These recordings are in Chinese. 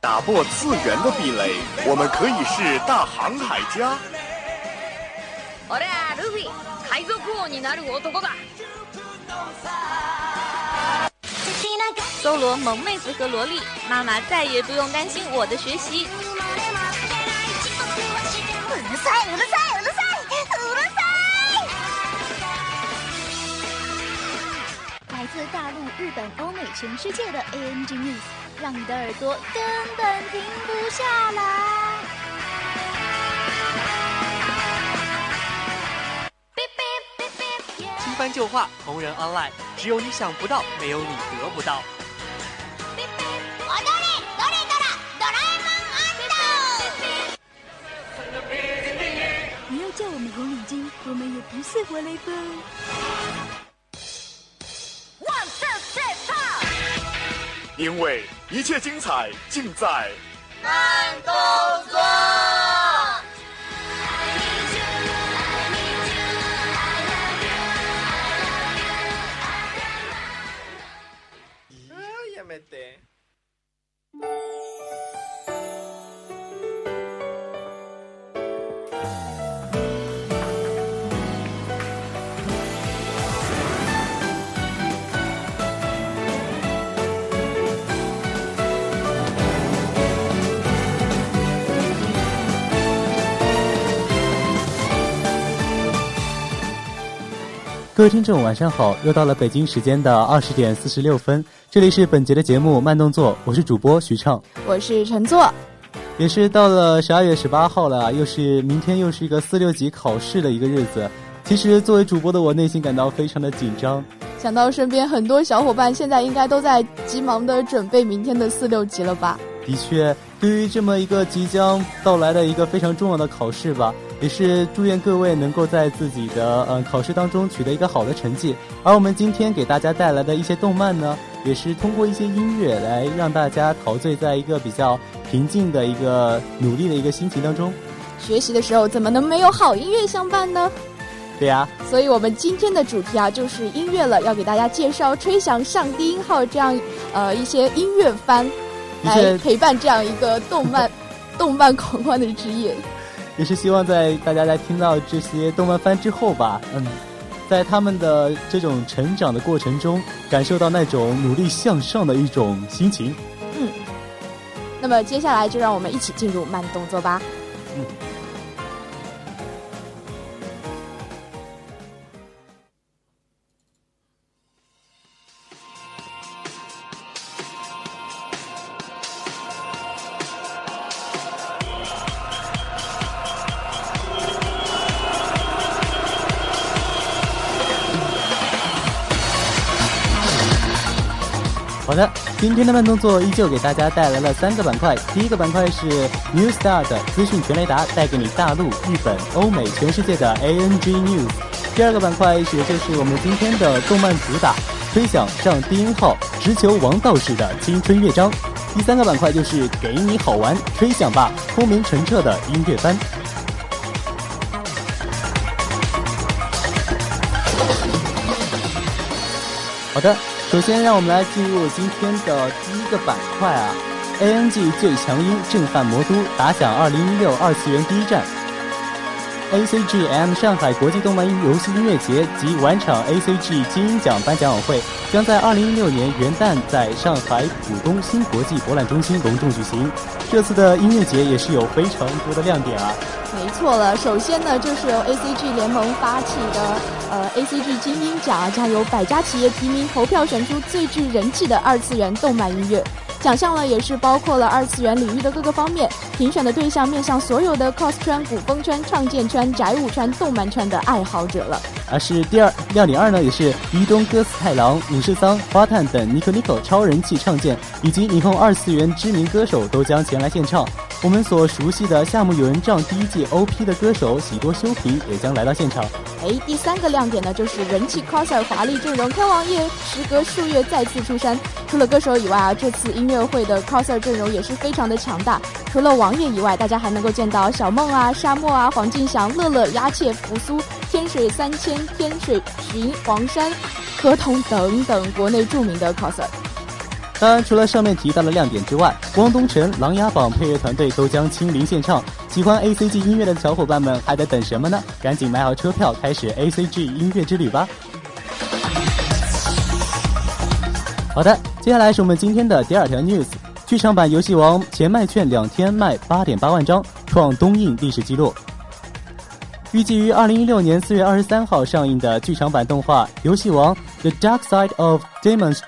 打破次元的壁垒，我们可以是大航海家。我俩路飞，海賊王になる男だ。搜罗萌妹子和萝莉，妈妈再也不用担心我的学习。うるさいうるさいうるさいうるさい！来自大陆、日本、欧美、全世界的 ANG News， 让你的耳朵根本停不下来。新番旧话，同人 online，只有你想不到，没有你得不到。不要叫我们红领巾，我们也不是活雷锋。因为一切精彩尽在慢动作。各位听众，晚上好！又到了北京时间的二十点四十六分，这里是本节的节目慢动作，我是主播徐畅，我是陈作，也是到了十二月十八号了，又是明天又是一个四六级考试的一个日子。其实作为主播的我，内心感到非常的紧张。想到身边很多小伙伴现在应该都在急忙的准备明天的四六级了吧？的确，对于这么一个即将到来的一个非常重要的考试吧，也是祝愿各位能够在自己的嗯考试当中取得一个好的成绩。而我们今天给大家带来的一些动漫呢，也是通过一些音乐来让大家陶醉在一个比较平静的一个努力的一个心情当中。学习的时候怎么能没有好音乐相伴呢？对呀、所以我们今天的主题啊就是音乐了，要给大家介绍吹响上低音号这样呃一些音乐番，来陪伴这样一个动漫动漫狂欢的职业。也是希望在大家在听到这些动漫番之后吧，嗯，在他们的这种成长的过程中，感受到那种努力向上的一种心情。嗯那么接下来就让我们一起进入慢动作吧。好今天的慢动作依旧给大家带来了三个板块。第一个板块是 New Star 的资讯全雷达，带给你大陆、日本、欧美、全世界的 ANG News。第二个板块也就是我们今天的动漫主打，吹响上低音号，直球王道士的青春乐章。第三个板块就是给你好玩，吹响吧，空明澄澈的音乐番。好的，首先让我们来进入今天的第一个板块啊，ANG 最强音震撼魔都，打响2016二次元第一战。ACGM 上海国际动漫游戏音乐节及晚场 ACG 金鹰奖颁奖晚会将在2016年元旦在上海浦东新国际博览中心隆重举行。这次的音乐节也是有非常多的亮点啊。错了，首先呢，就是由 ACG 联盟发起的呃 ACG 金鹰奖啊，将由百家企业提名投票选出最具人气的二次元动漫音乐。奖项呢也是包括了二次元领域的各个方面，评选的对象面向所有的 cos 圈、古风圈、创建圈、宅舞圈、动漫圈的爱好者了。而是第二亮点二呢，也是伊东歌司太郎、武士桑、花探等 Nico Nico 超人气唱剑，以及霓虹二次元知名歌手都将前来献唱。我们所熟悉的夏目友人帐第一季 OP 的歌手喜多修平也将来到现场。哎，第三个亮点呢，就是人气 coser 华丽阵容，天王爷时隔数月再次出山。除了歌手以外啊，这次音乐会的 coser 阵容也是非常的强大。除了王爷以外，大家还能够见到小梦啊、沙漠啊、黄敬祥、乐乐、鸦切、扶苏、天水三千、天水寻、黄山、河童等等国内著名的 coser。当然，除了上面提到的亮点之外，汪东城、琅琊榜配乐团队都将亲临现场。喜欢 A C G 音乐的小伙伴们还在等什么呢？赶紧买好车票，开始 A C G 音乐之旅吧！好的，接下来是我们今天的第二条 news：剧场版《游戏王》前卖券两天卖八点八万张，创东映历史纪录。预计于二零一六年四月二十三号上映的剧场版动画《游戏王：The Dark Side of Demons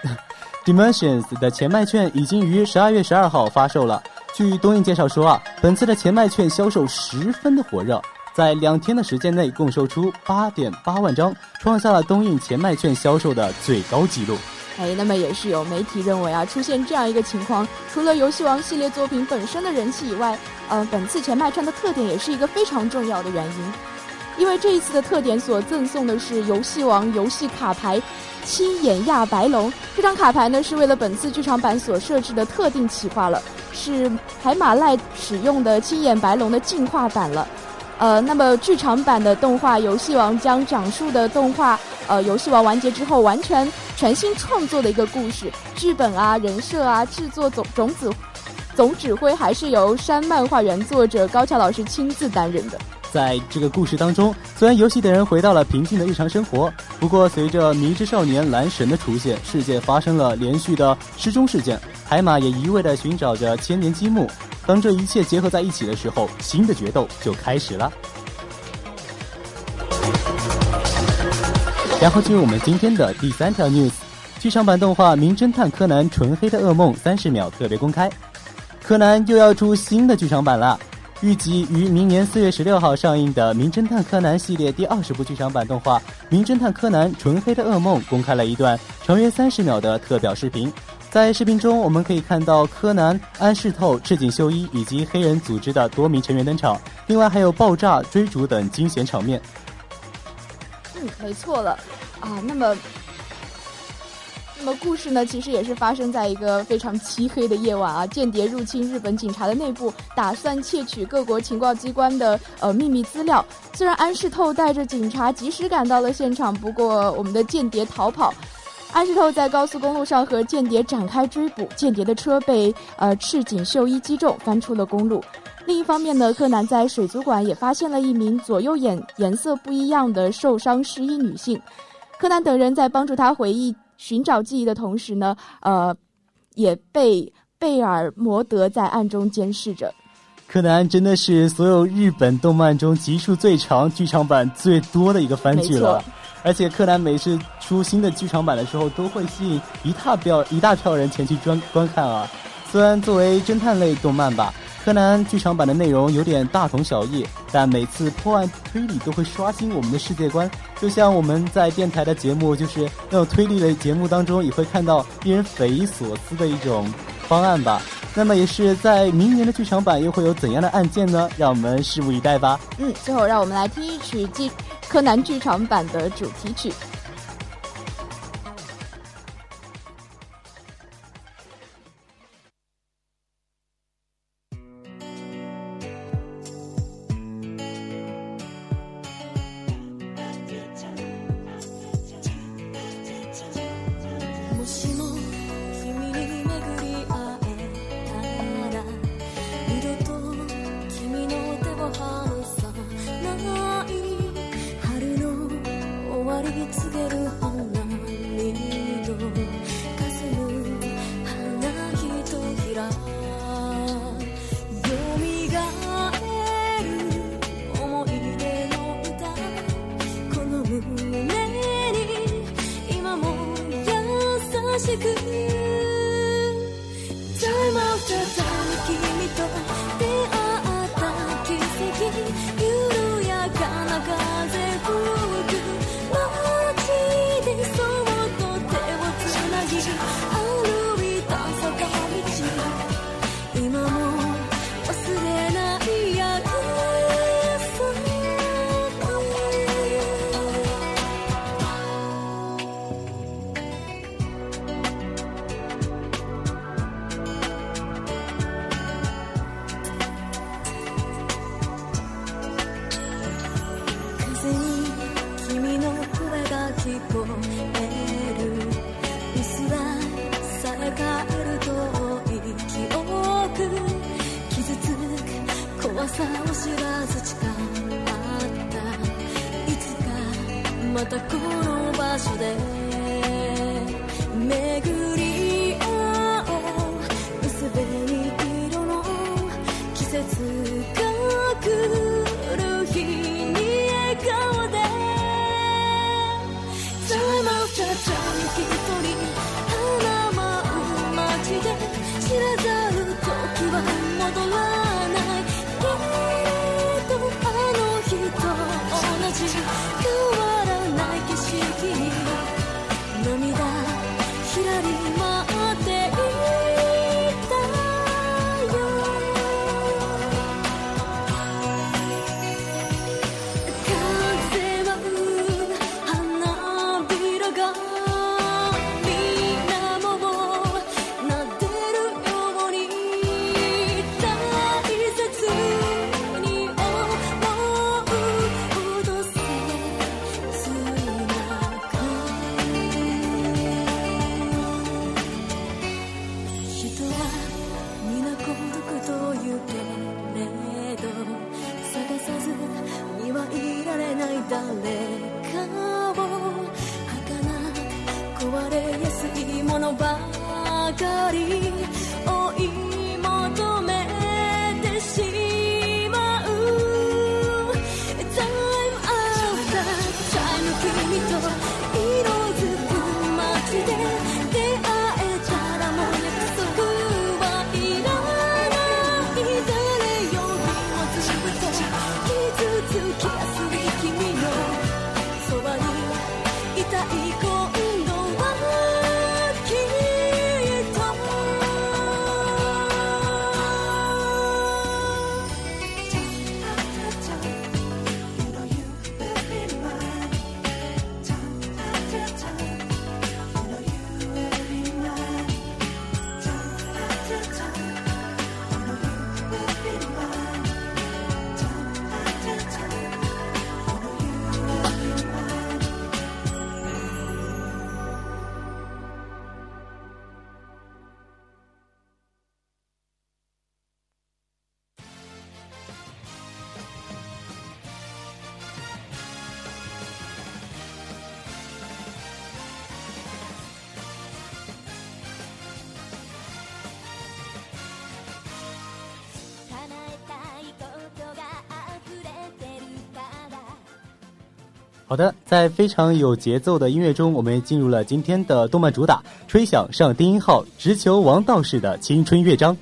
Dimensions》的前卖券已经于十二月十二号发售了。据东映介绍说啊，本次的前卖券销售十分的火热，在两天的时间内共售出八点八万张，创下了东映前卖券销售的最高纪录。哎，那么也是有媒体认为啊，出现这样一个情况，除了游戏王系列作品本身的人气以外，呃，本次前卖券的特点也是一个非常重要的原因。因为这一次的特点所赠送的是游戏王游戏卡牌青眼亚白龙，这张卡牌呢是为了本次剧场版所设置的特定企划了，是海马赖使用的青眼白龙的进化版了。呃，那么剧场版的动画游戏王将讲述的动画呃游戏王完结之后完全全新创作的一个故事，剧本啊人设啊制作总种子总指挥还是由山漫画原作者高桥老师亲自担任的。在这个故事当中，虽然游戏的人回到了平静的日常生活，不过随着迷之少年蓝神的出现，世界发生了连续的失踪事件，海马也一味的寻找着千年积木。当这一切结合在一起的时候，新的决斗就开始了。然后进入我们今天的第三条 news：剧场版动画《名侦探柯南：纯黑的噩梦》三十秒特别公开，柯南又要出新的剧场版了。预计于明年四月十六号上映的《名侦探柯南》系列第二十部剧场版动画《名侦探柯南：纯黑的噩梦》公开了一段长约三十秒的特表视频。在视频中，我们可以看到柯南、安室透、赤井秀一以及黑人组织的多名成员登场，另外还有爆炸、追逐等惊险场面。嗯，没错了啊。那么。那么故事呢，其实也是发生在一个非常漆黑的夜晚啊！间谍入侵日本警察的内部，打算窃取各国情报机关的呃秘密资料。虽然安室透带着警察及时赶到了现场，不过我们的间谍逃跑。安室透在高速公路上和间谍展开追捕，间谍的车被呃赤井秀一击中，翻出了公路。另一方面呢，柯南在水族馆也发现了一名左右眼颜色不一样的受伤失忆女性。柯南等人在帮助他回忆。寻找记忆的同时呢，呃，也被贝尔摩德在暗中监视着。柯南真的是所有日本动漫中集数最长、剧场版最多的一个番剧了。而且柯南每次出新的剧场版的时候，都会吸引一大票一大票人前去观观看啊。虽然作为侦探类动漫吧。柯南剧场版的内容有点大同小异，但每次破案推理都会刷新我们的世界观。就像我们在电台的节目，就是那种推理类节目当中，也会看到令人匪夷所思的一种方案吧。那么也是在明年的剧场版又会有怎样的案件呢？让我们拭目以待吧。嗯，最后让我们来听一曲剧柯南剧场版的主题曲。好的，在非常有节奏的音乐中，我们进入了今天的动漫主打，吹响上低音号，直球王道士的青春乐章。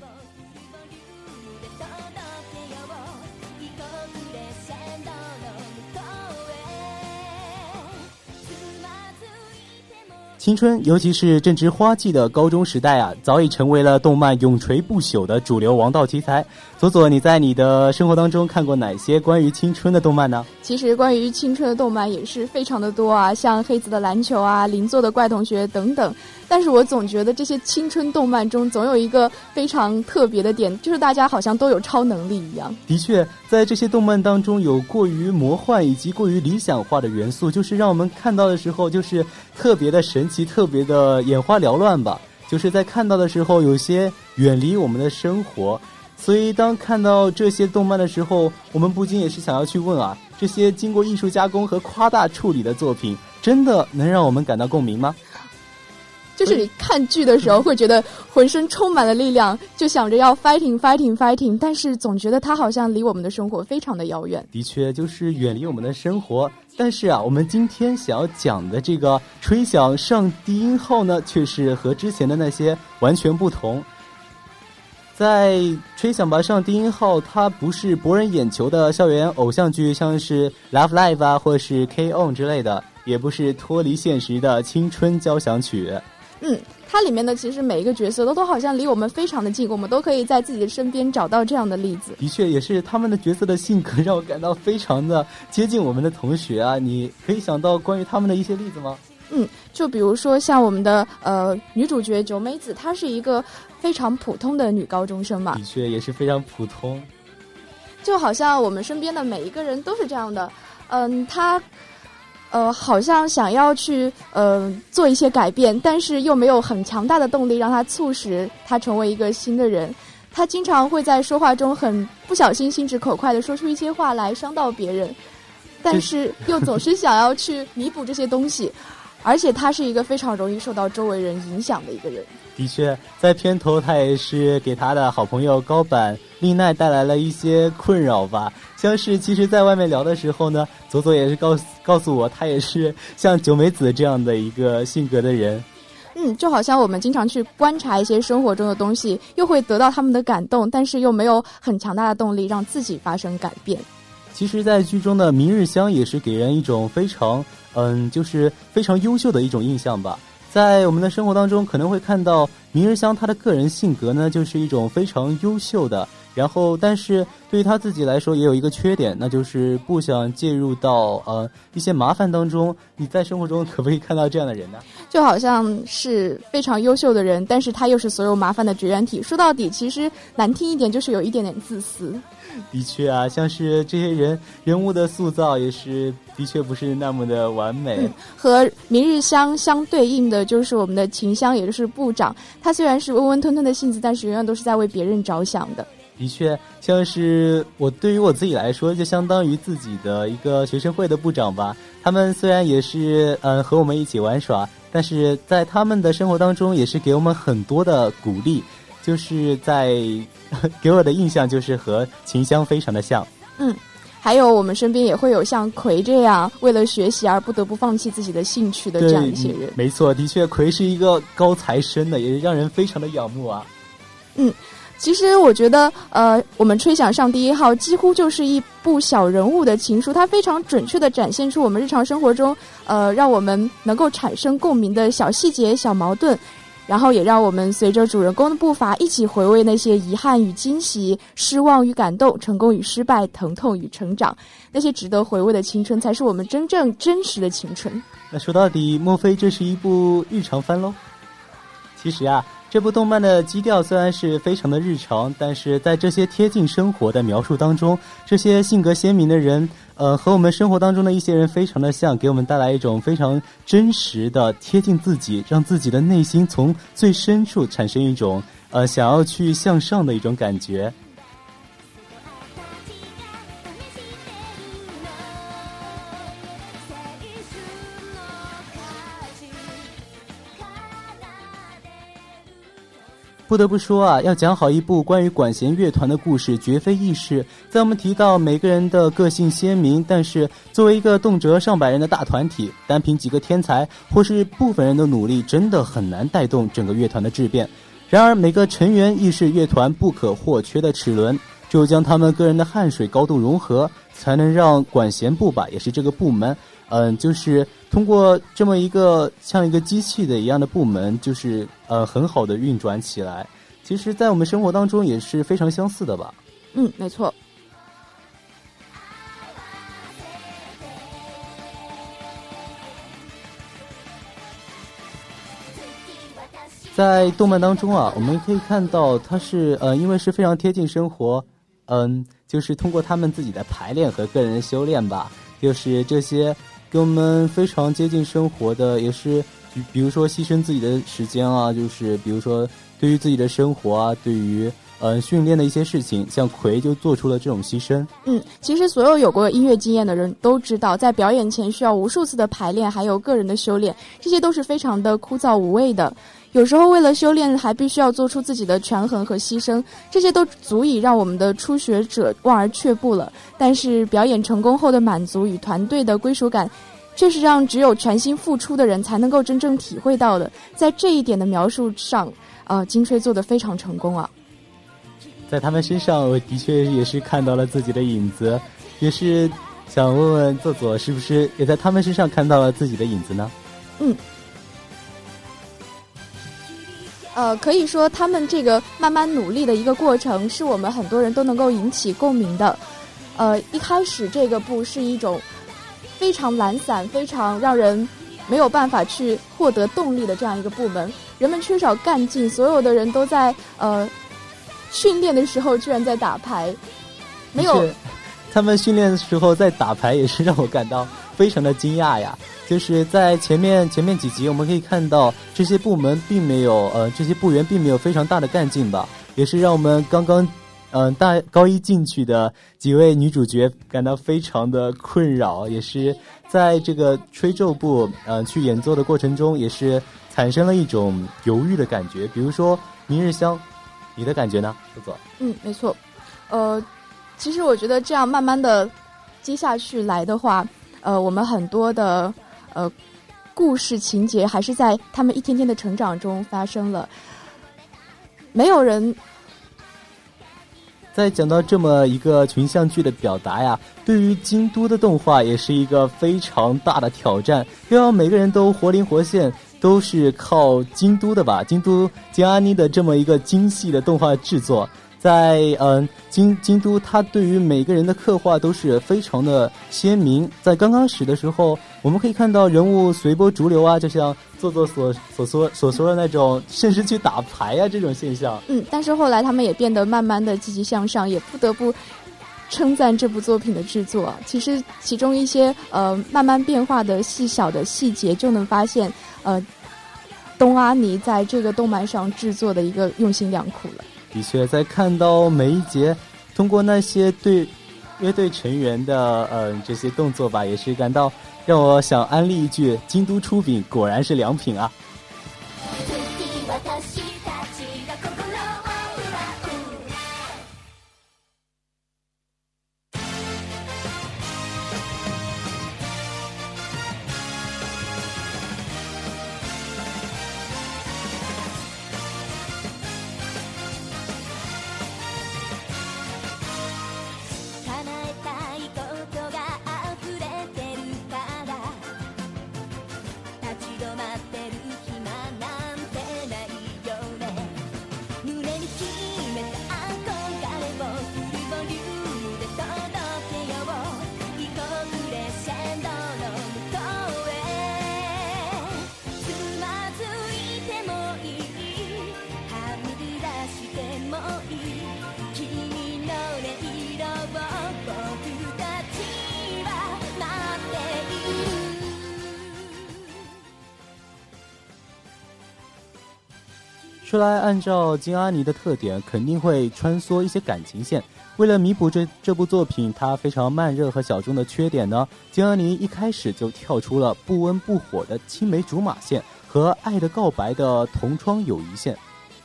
青春，尤其是正值花季的高中时代啊，早已成为了动漫永垂不朽的主流王道题材。左左，你在你的生活当中看过哪些关于青春的动漫呢？其实关于青春的动漫也是非常的多啊，像黑子的篮球啊、邻座的怪同学等等。但是我总觉得这些青春动漫中总有一个非常特别的点，就是大家好像都有超能力一样。的确，在这些动漫当中有过于魔幻以及过于理想化的元素，就是让我们看到的时候就是特别的神奇，特别的眼花缭乱吧。就是在看到的时候有些远离我们的生活，所以当看到这些动漫的时候，我们不禁也是想要去问啊：这些经过艺术加工和夸大处理的作品，真的能让我们感到共鸣吗？就是你看剧的时候会觉得浑身充满了力量，就想着要 fighting fighting fighting，但是总觉得它好像离我们的生活非常的遥远。的确，就是远离我们的生活。但是啊，我们今天想要讲的这个吹响上低音号呢，却是和之前的那些完全不同。在吹响吧上低音号，它不是博人眼球的校园偶像剧，像是 Love Live 啊，或是 K On 之类的，也不是脱离现实的青春交响曲。嗯，它里面的其实每一个角色都都好像离我们非常的近，我们都可以在自己的身边找到这样的例子。的确，也是他们的角色的性格让我感到非常的接近我们的同学啊！你可以想到关于他们的一些例子吗？嗯，就比如说像我们的呃女主角九美子，她是一个非常普通的女高中生嘛。的确，也是非常普通。就好像我们身边的每一个人都是这样的，嗯，她。呃，好像想要去呃做一些改变，但是又没有很强大的动力让他促使他成为一个新的人。他经常会在说话中很不小心、心直口快的说出一些话来伤到别人，但是又总是想要去弥补这些东西，而且他是一个非常容易受到周围人影响的一个人。的确，在片头他也是给他的好朋友高坂丽奈带来了一些困扰吧。像是其实，在外面聊的时候呢，佐佐也是告告诉我，他也是像九美子这样的一个性格的人。嗯，就好像我们经常去观察一些生活中的东西，又会得到他们的感动，但是又没有很强大的动力让自己发生改变。其实，在剧中的明日香也是给人一种非常，嗯，就是非常优秀的一种印象吧。在我们的生活当中，可能会看到明日香她的个人性格呢，就是一种非常优秀的。然后，但是对于他自己来说，也有一个缺点，那就是不想介入到呃一些麻烦当中。你在生活中可不可以看到这样的人呢？就好像是非常优秀的人，但是他又是所有麻烦的绝缘体。说到底，其实难听一点，就是有一点点自私。的确啊，像是这些人人物的塑造，也是的确不是那么的完美。和明日香相对应的就是我们的秦香，也就是部长。他虽然是温温吞吞的性子，但是永远都是在为别人着想的。的确，像是我对于我自己来说，就相当于自己的一个学生会的部长吧。他们虽然也是嗯和我们一起玩耍，但是在他们的生活当中，也是给我们很多的鼓励。就是在给我的印象，就是和秦香非常的像。嗯，还有我们身边也会有像葵这样为了学习而不得不放弃自己的兴趣的这样一些人。没错，的确，葵是一个高材生的，也是让人非常的仰慕啊。嗯。其实我觉得，呃，我们吹响上第一号几乎就是一部小人物的情书，它非常准确的展现出我们日常生活中，呃，让我们能够产生共鸣的小细节、小矛盾，然后也让我们随着主人公的步伐一起回味那些遗憾与惊喜、失望与感动、成功与失败、疼痛与成长，那些值得回味的青春，才是我们真正真实的青春。那说到底，莫非这是一部日常番喽？其实啊。这部动漫的基调虽然是非常的日常，但是在这些贴近生活的描述当中，这些性格鲜明的人，呃，和我们生活当中的一些人非常的像，给我们带来一种非常真实的贴近自己，让自己的内心从最深处产生一种呃想要去向上的一种感觉。不得不说啊，要讲好一部关于管弦乐团的故事，绝非易事。在我们提到每个人的个性鲜明，但是作为一个动辄上百人的大团体，单凭几个天才或是部分人的努力，真的很难带动整个乐团的质变。然而，每个成员亦是乐团不可或缺的齿轮，只有将他们个人的汗水高度融合，才能让管弦部吧，也是这个部门。嗯，就是通过这么一个像一个机器的一样的部门，就是呃很好的运转起来。其实，在我们生活当中也是非常相似的吧？嗯，没错。在动漫当中啊，我们可以看到，它是呃，因为是非常贴近生活，嗯，就是通过他们自己的排练和个人的修炼吧，就是这些。跟我们非常接近生活的，也是，比比如说牺牲自己的时间啊，就是比如说对于自己的生活啊，对于呃训练的一些事情，像葵就做出了这种牺牲。嗯，其实所有有过音乐经验的人都知道，在表演前需要无数次的排练，还有个人的修炼，这些都是非常的枯燥无味的。有时候为了修炼，还必须要做出自己的权衡和牺牲，这些都足以让我们的初学者望而却步了。但是表演成功后的满足与团队的归属感，却是让只有全心付出的人才能够真正体会到的。在这一点的描述上，呃，金吹做的非常成功啊。在他们身上，我的确也是看到了自己的影子，也是想问问作作，是不是也在他们身上看到了自己的影子呢？嗯。呃，可以说他们这个慢慢努力的一个过程，是我们很多人都能够引起共鸣的。呃，一开始这个部是一种非常懒散、非常让人没有办法去获得动力的这样一个部门，人们缺少干劲，所有的人都在呃训练的时候居然在打牌，没有。他们训练的时候在打牌，也是让我感到非常的惊讶呀。就是在前面前面几集，我们可以看到这些部门并没有呃，这些部员并没有非常大的干劲吧。也是让我们刚刚，嗯，大高一进去的几位女主角感到非常的困扰，也是在这个吹奏部，嗯，去演奏的过程中，也是产生了一种犹豫的感觉。比如说《明日香》，你的感觉呢？不错。嗯，没错。呃，其实我觉得这样慢慢的接下去来的话，呃，我们很多的呃。故事情节还是在他们一天天的成长中发生了。没有人在讲到这么一个群像剧的表达呀，对于京都的动画也是一个非常大的挑战，要让每个人都活灵活现，都是靠京都的吧？京都金阿妮的这么一个精细的动画制作。在嗯京京都，他对于每个人的刻画都是非常的鲜明。在刚开始的时候，我们可以看到人物随波逐流啊，就像做做所所说所说的那种，甚至去打牌啊这种现象。嗯，但是后来他们也变得慢慢的积极向上，也不得不称赞这部作品的制作。其实其中一些呃慢慢变化的细小的细节，就能发现呃东阿尼在这个动漫上制作的一个用心良苦了。的确，在看到每一节，通过那些对乐队成员的嗯这些动作吧，也是感到让我想安利一句：京都出品果然是良品啊。说来，按照金阿尼的特点，肯定会穿梭一些感情线。为了弥补这这部作品它非常慢热和小众的缺点呢，金阿尼一开始就跳出了不温不火的青梅竹马线和爱的告白的同窗友谊线。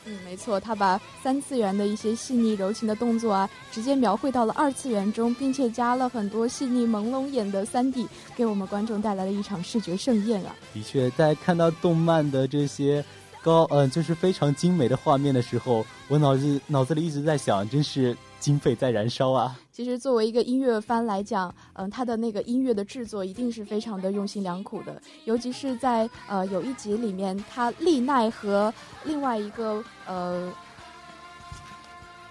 嗯，没错，他把三次元的一些细腻柔情的动作啊，直接描绘到了二次元中，并且加了很多细腻朦胧眼的三 D，给我们观众带来了一场视觉盛宴啊！的确，在看到动漫的这些。高嗯，就是非常精美的画面的时候，我脑子脑子里一直在想，真是经费在燃烧啊！其实作为一个音乐番来讲，嗯，他的那个音乐的制作一定是非常的用心良苦的，尤其是在呃有一集里面，他丽奈和另外一个呃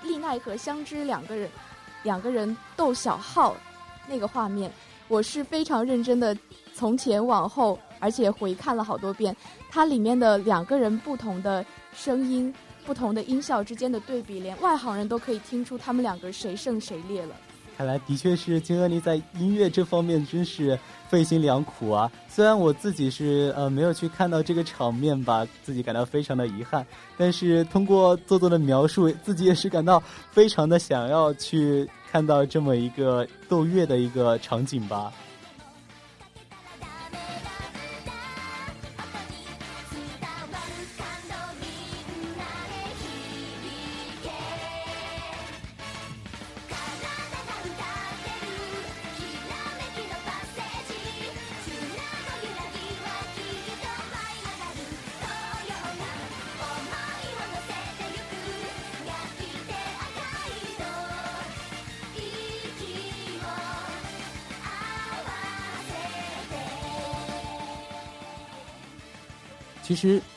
丽奈和香织两个人两个人斗小号那个画面，我是非常认真的从前往后。而且回看了好多遍，它里面的两个人不同的声音、不同的音效之间的对比，连外行人都可以听出他们两个谁胜谁劣了。看来的确是金恩妮在音乐这方面真是费心良苦啊！虽然我自己是呃没有去看到这个场面吧，自己感到非常的遗憾，但是通过做作的描述，自己也是感到非常的想要去看到这么一个斗乐的一个场景吧。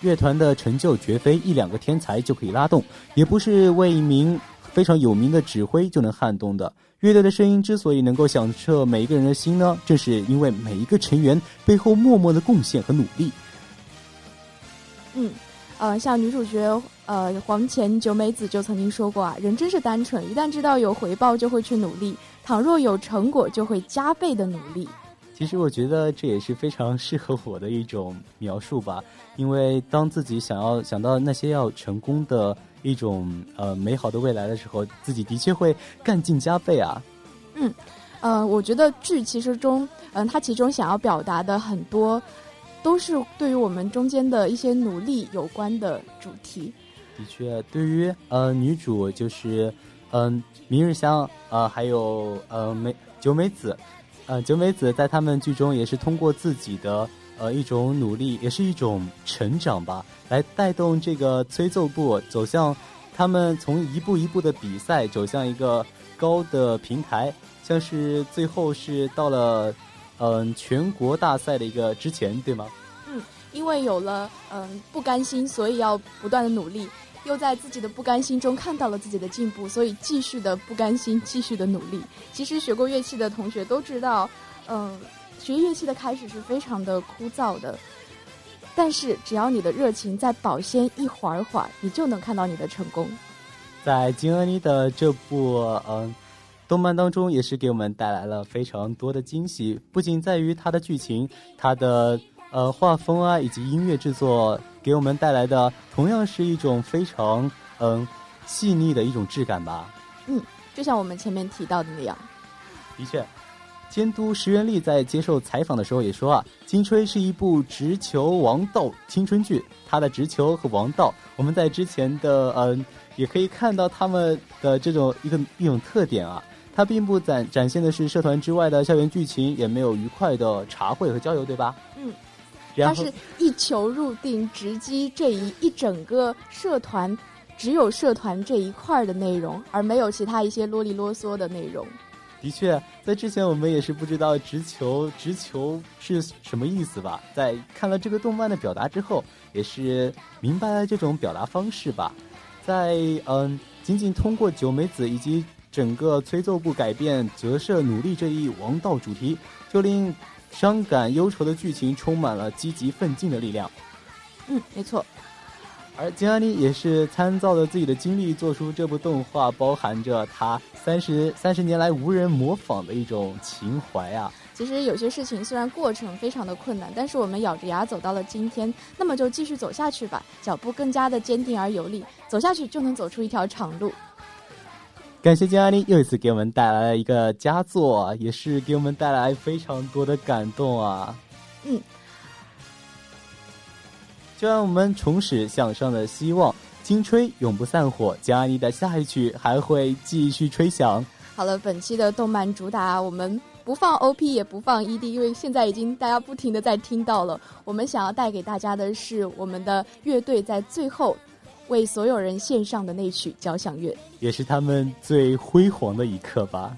乐团的成就绝非一两个天才就可以拉动，也不是为一名非常有名的指挥就能撼动的。乐队的声音之所以能够响彻每一个人的心呢，正是因为每一个成员背后默默的贡献和努力。嗯，呃，像女主角呃黄前九美子就曾经说过啊，人真是单纯，一旦知道有回报就会去努力，倘若有成果就会加倍的努力。其实我觉得这也是非常适合我的一种描述吧，因为当自己想要想到那些要成功的一种呃美好的未来的时候，自己的确会干劲加倍啊。嗯，呃，我觉得剧其实中，嗯，它其中想要表达的很多，都是对于我们中间的一些努力有关的主题。的确，对于呃女主就是嗯明日香呃还有呃美九美子。呃，九美子在他们剧中也是通过自己的呃一种努力，也是一种成长吧，来带动这个吹奏部走向他们从一步一步的比赛走向一个高的平台，像是最后是到了嗯全国大赛的一个之前，对吗？嗯，因为有了嗯不甘心，所以要不断的努力。又在自己的不甘心中看到了自己的进步，所以继续的不甘心，继续的努力。其实学过乐器的同学都知道，嗯，学乐器的开始是非常的枯燥的，但是只要你的热情再保鲜一会儿会儿，你就能看到你的成功。在金恩妮的这部嗯动漫当中，也是给我们带来了非常多的惊喜，不仅在于它的剧情，它的呃画风啊，以及音乐制作。给我们带来的同样是一种非常嗯细腻的一种质感吧。嗯，就像我们前面提到的那样。的确，监督石原丽在接受采访的时候也说啊，《金吹》是一部直球王道青春剧。它的直球和王道，我们在之前的嗯也可以看到他们的这种一个一种特点啊。它并不展展现的是社团之外的校园剧情，也没有愉快的茶会和郊游，对吧？嗯。它是一球入定，直击这一一整个社团，只有社团这一块的内容，而没有其他一些啰里啰嗦的内容。的确，在之前我们也是不知道直球直球是什么意思吧？在看了这个动漫的表达之后，也是明白了这种表达方式吧。在嗯，仅仅通过九美子以及整个吹奏部改变折射努力这一王道主题，就令。伤感忧愁的剧情充满了积极奋进的力量。嗯，没错。而金安妮也是参照着自己的经历做出这部动画，包含着她三十三十年来无人模仿的一种情怀啊。其实有些事情虽然过程非常的困难，但是我们咬着牙走到了今天，那么就继续走下去吧，脚步更加的坚定而有力，走下去就能走出一条长路。感谢金阿妮又一次给我们带来了一个佳作，也是给我们带来非常多的感动啊！嗯，就让我们重拾向上的希望，金吹永不散伙。金阿妮的下一曲还会继续吹响。好了，本期的动漫主打我们不放 OP 也不放 ED，因为现在已经大家不停的在听到了。我们想要带给大家的是我们的乐队在最后。为所有人献上的那曲交响乐，也是他们最辉煌的一刻吧。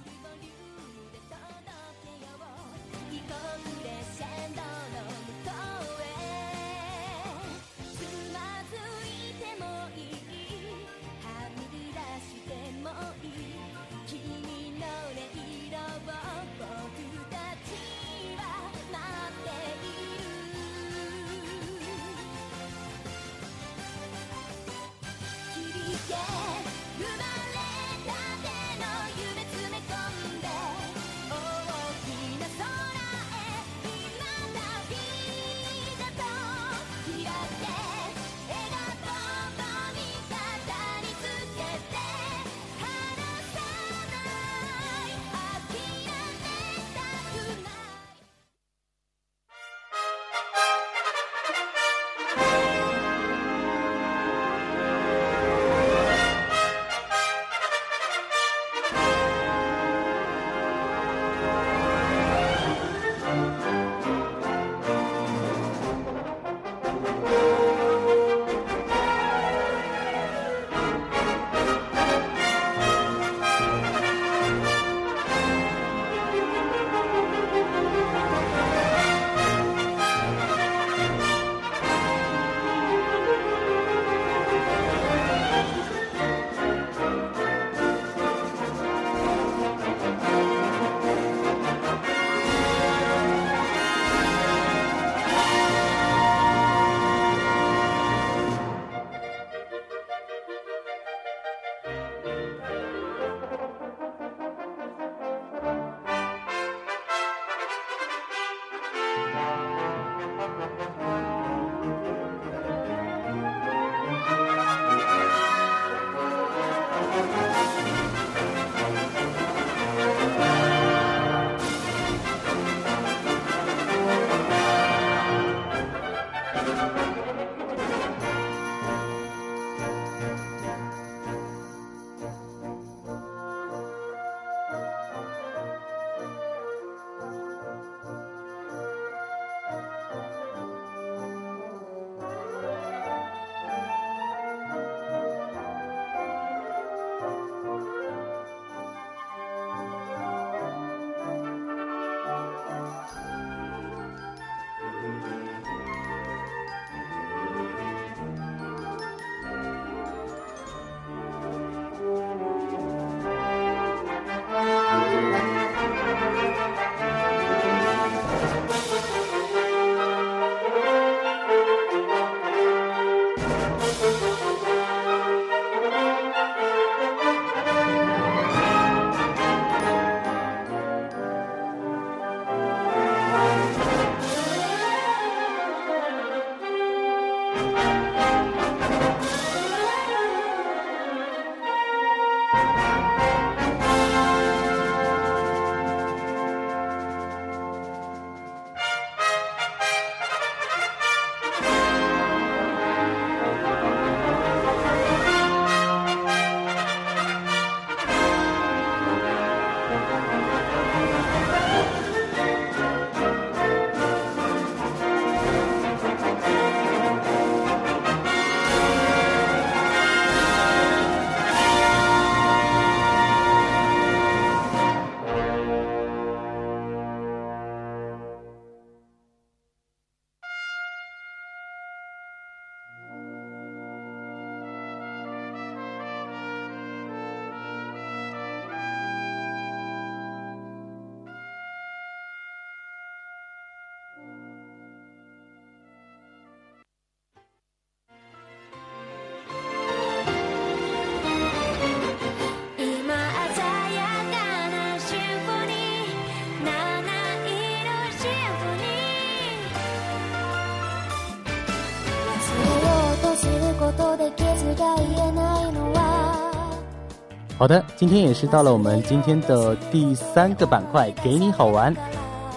好的，今天也是到了我们今天的第三个板块，给你好玩，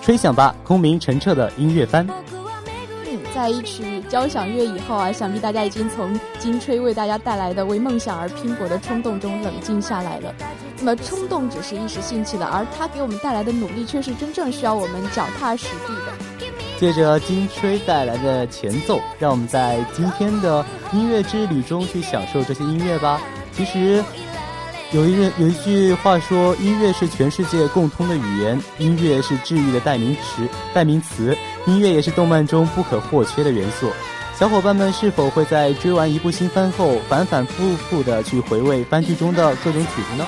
吹响吧，空明澄澈的音乐番。嗯，在一曲交响乐以后啊，想必大家已经从金吹为大家带来的为梦想而拼搏的冲动中冷静下来了。那么冲动只是一时兴起的，而它给我们带来的努力却是真正需要我们脚踏实地的。借着金吹带来的前奏，让我们在今天的音乐之旅中去享受这些音乐吧。其实。有一有一句话说，音乐是全世界共通的语言，音乐是治愈的代名词，代名词，音乐也是动漫中不可或缺的元素。小伙伴们是否会在追完一部新番后，反反复复的去回味番剧中的各种曲子呢？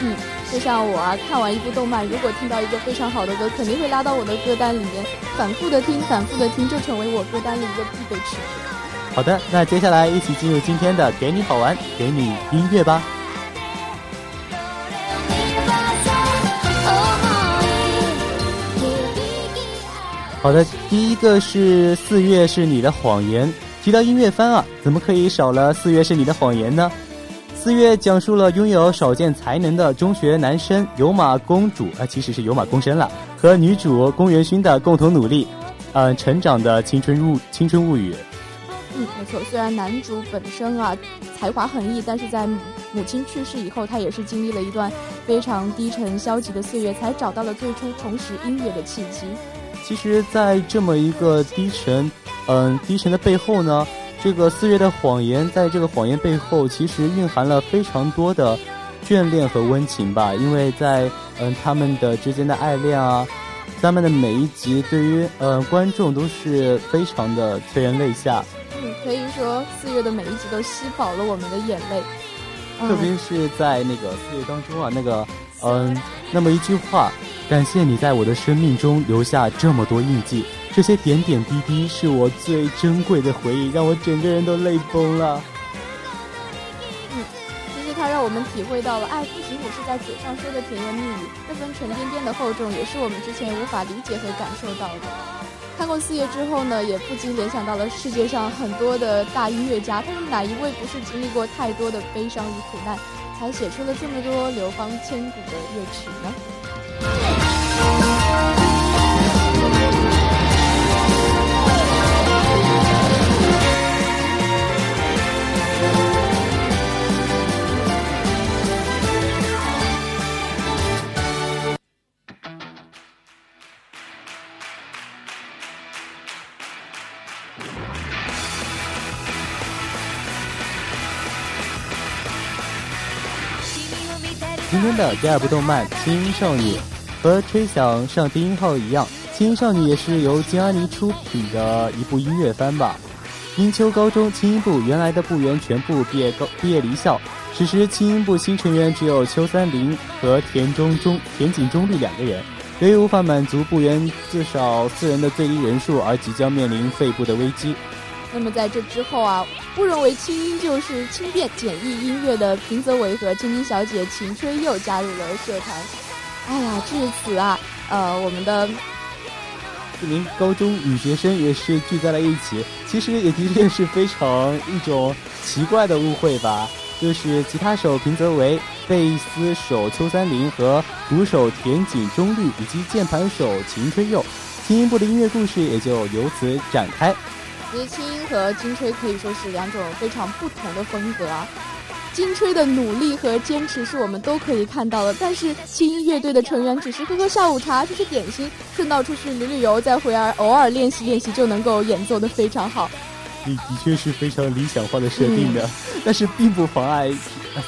嗯，就像我啊，看完一部动漫，如果听到一个非常好的歌，肯定会拉到我的歌单里面，反复的听，反复的听，就成为我歌单里一个必备曲子。好的，那接下来一起进入今天的给你好玩，给你音乐吧。好的，第一个是四月是你的谎言。提到音乐番啊，怎么可以少了四月是你的谎言呢？四月讲述了拥有少见才能的中学男生有马公主啊，其实是有马公生了，和女主宫元勋的共同努力，呃，成长的青春物青春物语。嗯，没错。虽然男主本身啊才华横溢，但是在母亲去世以后，他也是经历了一段非常低沉消极的岁月，才找到了最初重拾音乐的契机。其实，在这么一个低沉，嗯，低沉的背后呢，这个四月的谎言，在这个谎言背后，其实蕴含了非常多的眷恋和温情吧。因为在嗯他们的之间的爱恋啊，他们的每一集，对于呃观众都是非常的催人泪下。嗯，可以说四月的每一集都吸饱了我们的眼泪。特别是在那个四月当中啊，那个嗯，那么一句话。感谢你在我的生命中留下这么多印记，这些点点滴滴是我最珍贵的回忆，让我整个人都泪崩了。嗯，其实它让我们体会到了爱不仅仅是在嘴上说的甜言蜜语，那份沉甸甸的厚重也是我们之前无法理解和感受到的。看过四月之后呢，也不禁联想到了世界上很多的大音乐家，他们哪一位不是经历过太多的悲伤与苦难，才写出了这么多流芳千古的乐曲呢？今天的第二部动漫《轻音少女》。和吹响上低音号一样，《轻音少女》也是由金阿尼出品的一部音乐番吧。英秋高中轻音部原来的部员全部毕业高毕业离校，此时轻音部新成员只有秋三林和田中中田井中立两个人。由于无法满足部员至少四人的最低人数，而即将面临废部的危机。那么在这之后啊，不认为轻音就是轻便简易音乐的平泽唯和千金小姐秦吹又加入了社团。哎呀，至此啊，呃，我们的四名高中女学生也是聚在了一起。其实也的确是非常一种奇怪的误会吧。就是吉他手平泽唯、贝斯手秋三林和鼓手田井中律以及键盘手秦吹佑，轻音部的音乐故事也就由此展开。其实轻音和金吹可以说是两种非常不同的风格啊。金吹的努力和坚持是我们都可以看到的，但是轻音乐队的成员只是喝喝下午茶，吃吃点心，顺道出去旅旅游，再回来偶尔练习练习就能够演奏的非常好。你的确是非常理想化的设定的，但是并不妨碍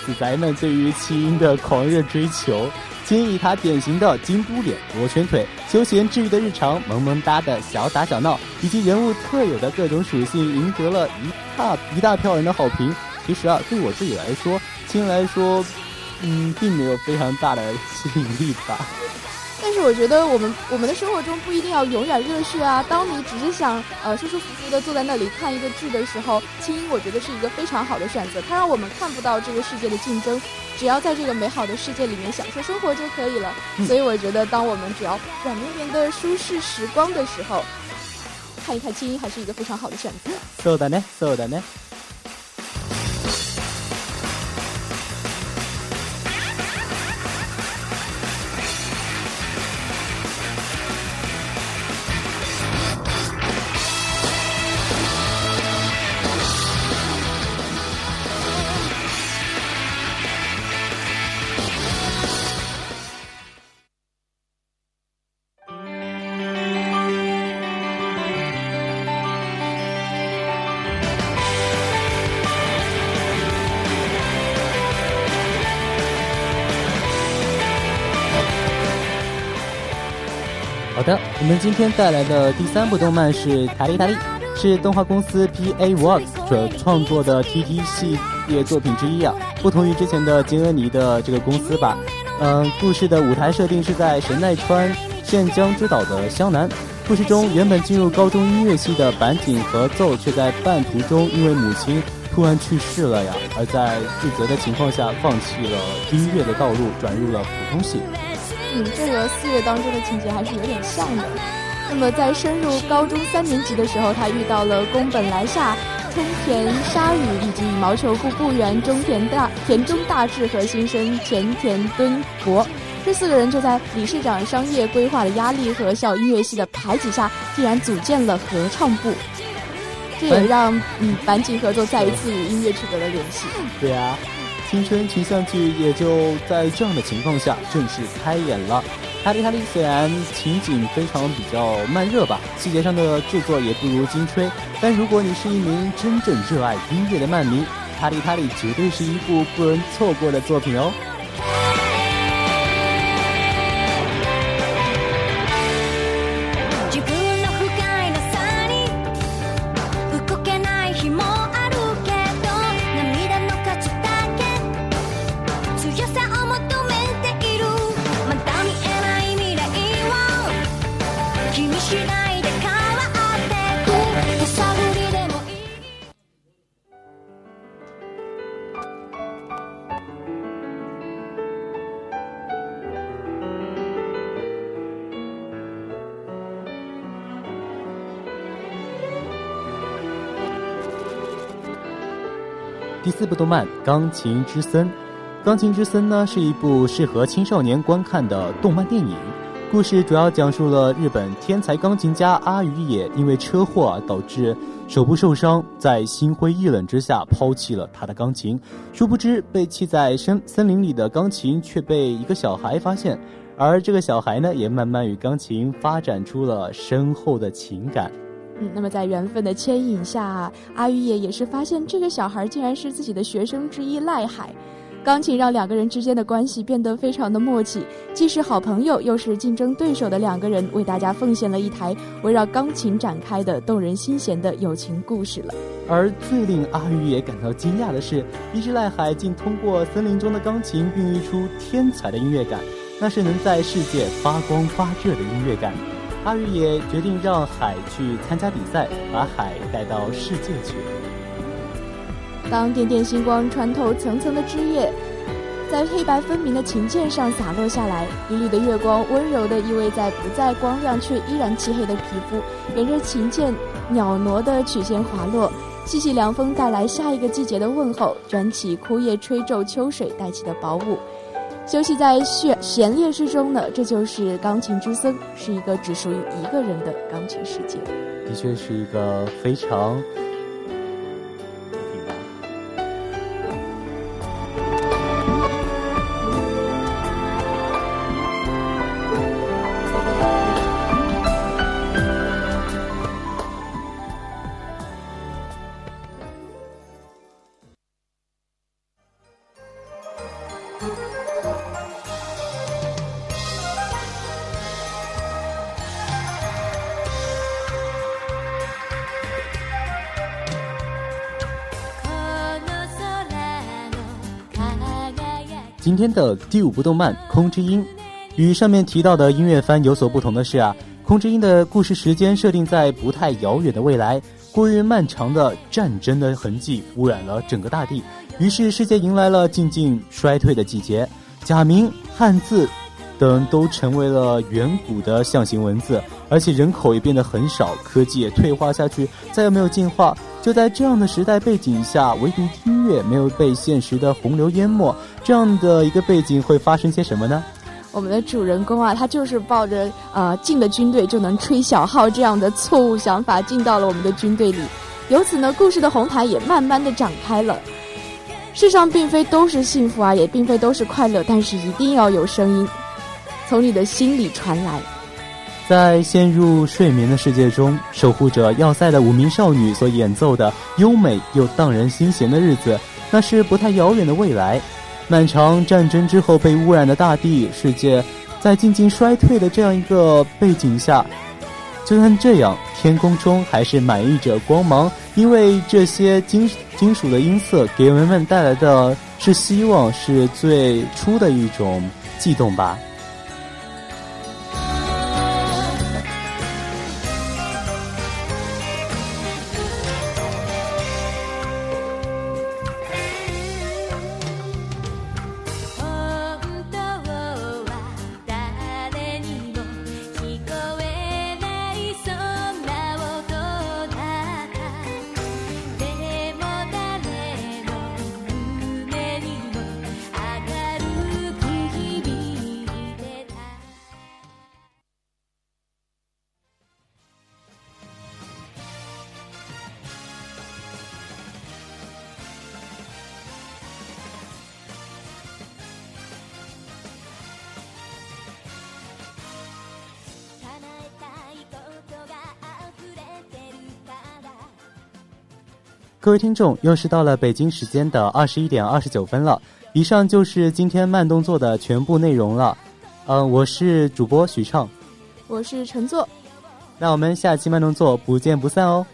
死宅们对于轻音的狂热追求。轻音以他典型的金都脸、罗圈腿、休闲治愈的日常、萌萌哒的小打小闹，以及人物特有的各种属性，赢得了一大一大票人的好评。其实啊，对我自己来说，轻来说，嗯，并没有非常大的吸引力吧。但是我觉得我们我们的生活中不一定要永远热血啊。当你只是想呃舒舒服服的坐在那里看一个剧的时候，轻音我觉得是一个非常好的选择。它让我们看不到这个世界的竞争，只要在这个美好的世界里面享受生活就可以了。所以我觉得，当我们只要软绵绵的舒适时光的时候，看一看轻音还是一个非常好的选择。そうだね、そうだね。 的，我们今天带来的第三部动漫是《塔利塔利》，是动画公司 P A Works 所创作的 T T 系列作品之一啊。不同于之前的金恩尼的这个公司吧，嗯，故事的舞台设定是在神奈川县江之岛的湘南。故事中，原本进入高中音乐系的板井和奏，却在半途中因为母亲突然去世了呀，而在自责的情况下，放弃了音乐的道路，转入了普通系。嗯，这个四月当中的情节还是有点像的。那么在升入高中三年级的时候，他遇到了宫本来夏、冲田沙羽以及羽毛球部部员中田大田中大志和新生前田敦博。这四个人就在理事长商业规划的压力和校音乐系的排挤下，竟然组建了合唱部。这也让嗯板井合作再一次与音乐取得了联系。对啊。青春群像剧也就在这样的情况下正式开演了。哈利哈利虽然情景非常比较慢热吧，细节上的制作也不如金吹，但如果你是一名真正热爱音乐的漫迷，哈利哈利绝对是一部不容错过的作品哦。四部动漫《钢琴之森》，《钢琴之森》呢是一部适合青少年观看的动漫电影。故事主要讲述了日本天才钢琴家阿羽野因为车祸导致手部受伤，在心灰意冷之下抛弃了他的钢琴。殊不知，被弃在森森林里的钢琴却被一个小孩发现，而这个小孩呢，也慢慢与钢琴发展出了深厚的情感。嗯，那么在缘分的牵引下，阿玉也也是发现这个小孩竟然是自己的学生之一赖海。钢琴让两个人之间的关系变得非常的默契，既是好朋友又是竞争对手的两个人，为大家奉献了一台围绕钢琴展开的动人心弦的友情故事了。而最令阿玉也感到惊讶的是，一只赖海竟通过森林中的钢琴孕育出天才的音乐感，那是能在世界发光发热的音乐感。阿玉也决定让海去参加比赛，把海带到世界去。当点点星光穿透层层的枝叶，在黑白分明的琴键上洒落下来，缕缕的月光温柔地依偎在不再光亮却依然漆黑的皮肤，沿着琴键袅娜的曲线滑落。细细凉风带来下一个季节的问候，卷起枯叶吹皱秋水带起的薄雾。休息在弦弦乐之中呢，这就是钢琴之森，是一个只属于一个人的钢琴世界。的确是一个非常。今天的第五部动漫《空之音》，与上面提到的音乐番有所不同的是啊，《空之音》的故事时间设定在不太遥远的未来，过于漫长的战争的痕迹污染了整个大地，于是世界迎来了静静衰退的季节，假名、汉字等都成为了远古的象形文字，而且人口也变得很少，科技也退化下去，再也没有进化。就在这样的时代背景下，唯独音乐没有被现实的洪流淹没，这样的一个背景会发生些什么呢？我们的主人公啊，他就是抱着呃进了军队就能吹小号这样的错误想法进到了我们的军队里，由此呢，故事的红毯也慢慢的展开了。世上并非都是幸福啊，也并非都是快乐，但是一定要有声音从你的心里传来。在陷入睡眠的世界中，守护着要塞的五名少女所演奏的优美又荡人心弦的日子，那是不太遥远的未来。漫长战争之后被污染的大地，世界在静静衰退的这样一个背景下，就算这样，天空中还是满溢着光芒，因为这些金金属的音色给人们带来的是希望，是最初的一种悸动吧。各位听众，又是到了北京时间的二十一点二十九分了。以上就是今天慢动作的全部内容了。嗯，我是主播许畅，我是陈作。那我们下期慢动作不见不散哦。